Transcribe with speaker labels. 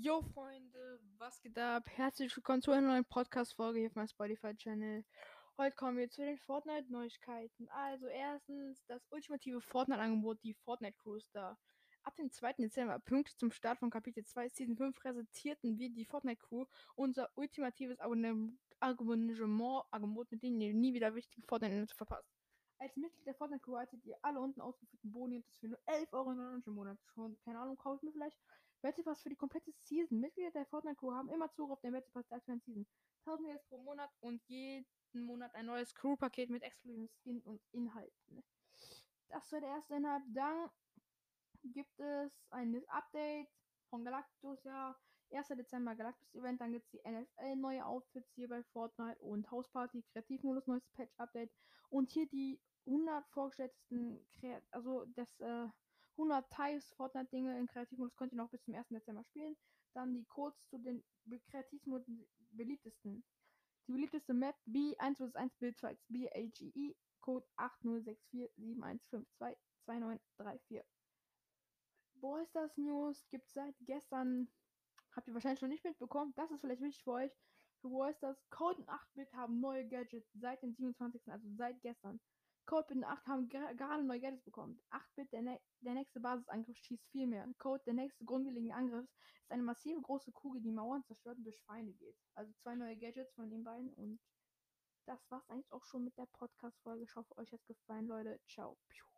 Speaker 1: Jo Freunde, was geht ab? Herzlich willkommen zu einer neuen Podcast-Folge hier auf meinem Spotify-Channel. Heute kommen wir zu den Fortnite-Neuigkeiten. Also erstens das ultimative Fortnite-Angebot, die Fortnite Cruiser. Ab dem 2. Dezember, pünktlich zum Start von Kapitel 2 Season 5, präsentierten wir die Fortnite Crew unser ultimatives Abonnement-Angebot, mit dem ihr nie wieder wichtige Fortnite-Inhalte verpasst. Als Mitglied der Fortnite Crew erhaltet ihr alle unten ausgeführten Boni und das für nur 11,99 Euro im Monat. Schon, keine Ahnung, kaufe ich mir vielleicht. Battle Pass für die komplette Season. Mitglieder der Fortnite Crew haben immer Zugriff auf den Battle Pass der aktuellen Season. 1000 Mails pro Monat und jeden Monat ein neues Crew-Paket mit exklusiven Skin und Inhalten. Das war der erste Inhalt. Dann gibt es ein Update von Galactus, ja. 1. Dezember Galactus Event, dann gibt es die NFL neue Outfits hier bei Fortnite und Hausparty, Kreativmodus, neues Patch-Update und hier die 100 vorgestelltesten, also das äh, 100 Types Fortnite-Dinge in Kreativmodus könnt ihr noch bis zum 1. Dezember spielen. Dann die Codes zu den Kreativmodus beliebtesten. Die beliebteste Map B1 Bild 2 BAGE Code 806471522934. Ballstars News gibt es seit gestern, habt ihr wahrscheinlich schon nicht mitbekommen, das ist vielleicht wichtig für euch. Für Wallstars Code und 8-Bit haben neue Gadgets seit dem 27. also seit gestern. Codebit und 8 haben gerade neue Gadgets bekommen. 8-Bit, der, ne der nächste Basisangriff, schießt viel mehr. Code, der nächste grundlegende Angriff, ist eine massive große Kugel, die Mauern zerstört und durch Feinde geht. Also zwei neue Gadgets von den beiden und das war's eigentlich auch schon mit der Podcast-Folge. Ich hoffe, euch hat's gefallen, Leute. Ciao. Piu.